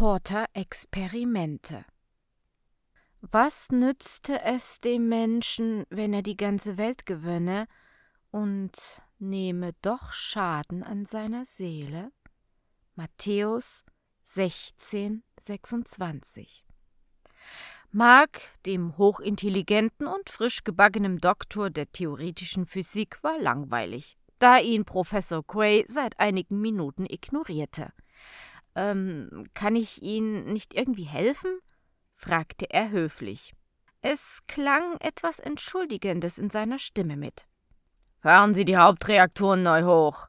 Teleporter-Experimente. Was nützte es dem Menschen, wenn er die ganze Welt gewönne und nehme doch Schaden an seiner Seele? Matthäus 16, 26. Mark, dem hochintelligenten und frisch gebackenen Doktor der theoretischen Physik, war langweilig, da ihn Professor Quay seit einigen Minuten ignorierte. Ähm, kann ich Ihnen nicht irgendwie helfen? fragte er höflich. Es klang etwas Entschuldigendes in seiner Stimme mit. Fahren Sie die Hauptreaktoren neu hoch,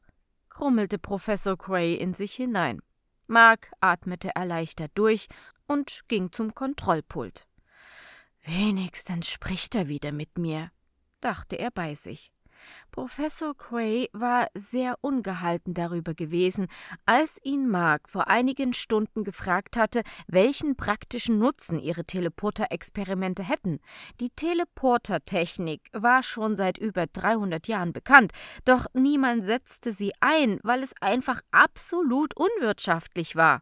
grummelte Professor Cray in sich hinein. Mark atmete erleichtert durch und ging zum Kontrollpult. Wenigstens spricht er wieder mit mir, dachte er bei sich. Professor Cray war sehr ungehalten darüber gewesen, als ihn Mark vor einigen Stunden gefragt hatte, welchen praktischen Nutzen ihre Teleporter-Experimente hätten. Die Teleporter-Technik war schon seit über 300 Jahren bekannt, doch niemand setzte sie ein, weil es einfach absolut unwirtschaftlich war.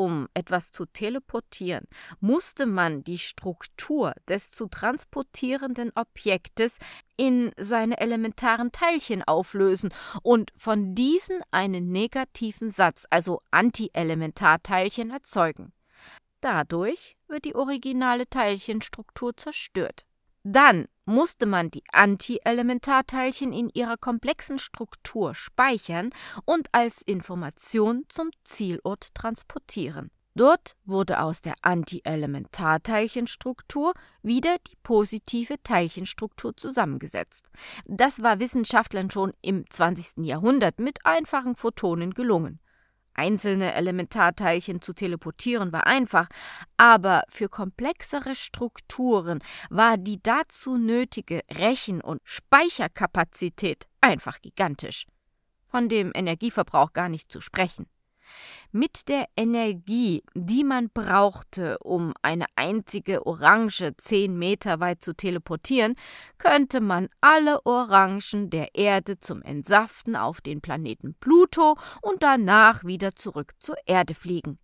Um etwas zu teleportieren, musste man die Struktur des zu transportierenden Objektes in seine elementaren Teilchen auflösen und von diesen einen negativen Satz, also Antielementarteilchen, erzeugen. Dadurch wird die originale Teilchenstruktur zerstört. Dann musste man die Antielementarteilchen in ihrer komplexen Struktur speichern und als Information zum Zielort transportieren. Dort wurde aus der Antielementarteilchenstruktur wieder die positive Teilchenstruktur zusammengesetzt. Das war Wissenschaftlern schon im 20. Jahrhundert mit einfachen Photonen gelungen. Einzelne Elementarteilchen zu teleportieren war einfach, aber für komplexere Strukturen war die dazu nötige Rechen- und Speicherkapazität einfach gigantisch. Von dem Energieverbrauch gar nicht zu sprechen. Mit der Energie, die man brauchte, um eine einzige Orange zehn Meter weit zu teleportieren, könnte man alle Orangen der Erde zum Entsaften auf den Planeten Pluto und danach wieder zurück zur Erde fliegen.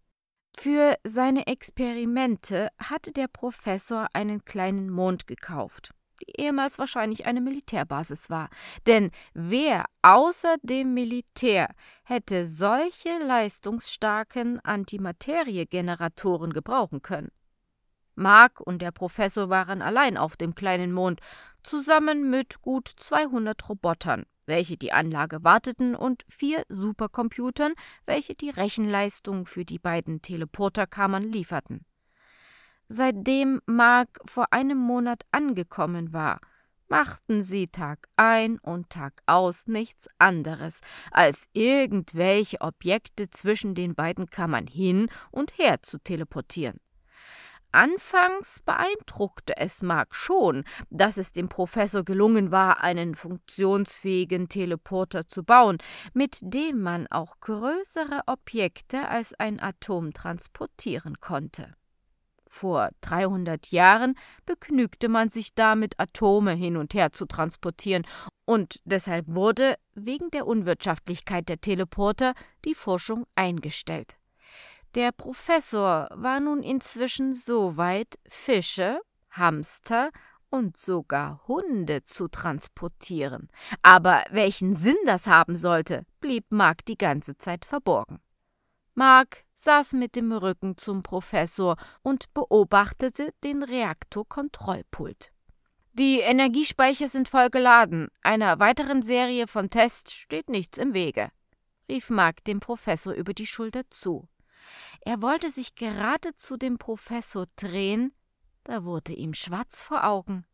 Für seine Experimente hatte der Professor einen kleinen Mond gekauft die ehemals wahrscheinlich eine Militärbasis war. Denn wer außer dem Militär hätte solche leistungsstarken Antimateriegeneratoren gebrauchen können? Mark und der Professor waren allein auf dem kleinen Mond, zusammen mit gut 200 Robotern, welche die Anlage warteten, und vier Supercomputern, welche die Rechenleistung für die beiden Teleporterkammern lieferten. Seitdem Mark vor einem Monat angekommen war, machten sie Tag ein und Tag aus nichts anderes, als irgendwelche Objekte zwischen den beiden Kammern hin und her zu teleportieren. Anfangs beeindruckte es Mark schon, dass es dem Professor gelungen war, einen funktionsfähigen Teleporter zu bauen, mit dem man auch größere Objekte als ein Atom transportieren konnte. Vor 300 Jahren begnügte man sich damit, Atome hin und her zu transportieren, und deshalb wurde, wegen der Unwirtschaftlichkeit der Teleporter, die Forschung eingestellt. Der Professor war nun inzwischen so weit, Fische, Hamster und sogar Hunde zu transportieren. Aber welchen Sinn das haben sollte, blieb Mark die ganze Zeit verborgen. Mark saß mit dem Rücken zum Professor und beobachtete den Reaktorkontrollpult. Die Energiespeicher sind voll geladen. Einer weiteren Serie von Tests steht nichts im Wege, rief Mark dem Professor über die Schulter zu. Er wollte sich gerade zu dem Professor drehen, da wurde ihm schwarz vor Augen.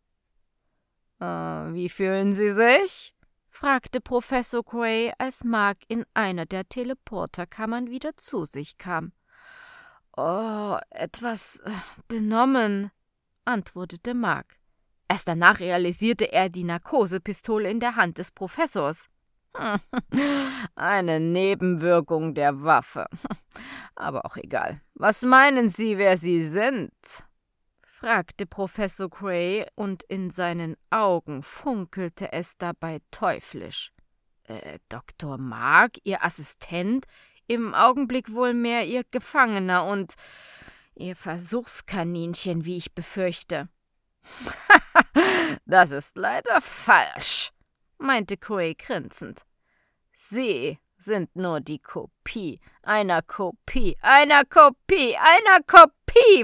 Äh, wie fühlen Sie sich? Fragte Professor Gray, als Mark in einer der Teleporterkammern wieder zu sich kam. Oh, etwas äh, benommen, antwortete Mark. Erst danach realisierte er die Narkosepistole in der Hand des Professors. Eine Nebenwirkung der Waffe. Aber auch egal. Was meinen Sie, wer Sie sind? Fragte Professor Gray, und in seinen Augen funkelte es dabei teuflisch. Äh, Dr. Mark, Ihr Assistent, im Augenblick wohl mehr Ihr Gefangener und Ihr Versuchskaninchen, wie ich befürchte. das ist leider falsch, meinte Cray grinsend. Sie sind nur die Kopie einer Kopie, einer Kopie, einer Kopie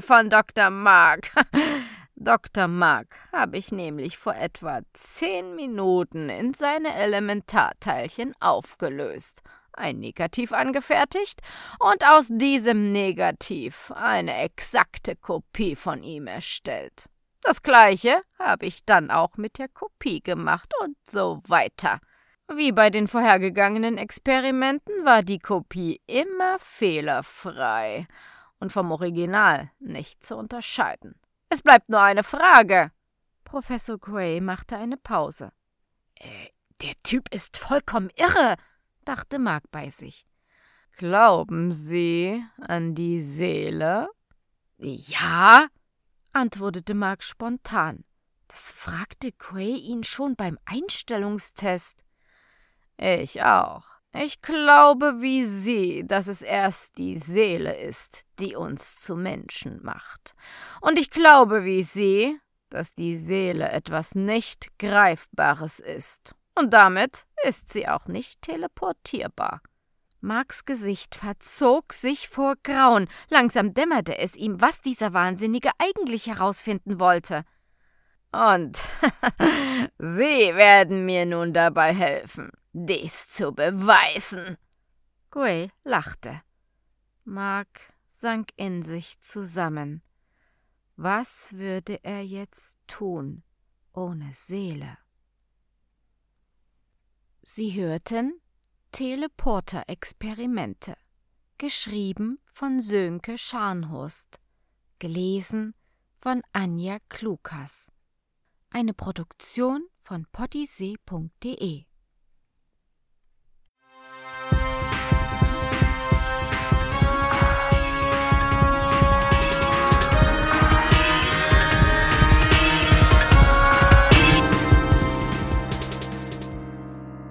von Dr. Mark. Dr. Mark habe ich nämlich vor etwa zehn Minuten in seine Elementarteilchen aufgelöst, ein Negativ angefertigt und aus diesem Negativ eine exakte Kopie von ihm erstellt. Das gleiche habe ich dann auch mit der Kopie gemacht und so weiter. Wie bei den vorhergegangenen Experimenten war die Kopie immer fehlerfrei und vom Original nicht zu unterscheiden. Es bleibt nur eine Frage. Professor Gray machte eine Pause. Äh, der Typ ist vollkommen irre, dachte Mark bei sich. Glauben Sie an die Seele? Ja, antwortete Mark spontan. Das fragte Gray ihn schon beim Einstellungstest. Ich auch. Ich glaube wie Sie, dass es erst die Seele ist, die uns zu Menschen macht. Und ich glaube wie Sie, dass die Seele etwas nicht Greifbares ist. Und damit ist sie auch nicht teleportierbar. Marks Gesicht verzog sich vor Grauen. Langsam dämmerte es ihm, was dieser Wahnsinnige eigentlich herausfinden wollte. Und Sie werden mir nun dabei helfen dies zu beweisen. Gray lachte. Mark sank in sich zusammen. Was würde er jetzt tun ohne Seele? Sie hörten Teleporter-Experimente, geschrieben von Sönke Scharnhorst, gelesen von Anja Klukas. Eine Produktion von pottysee.de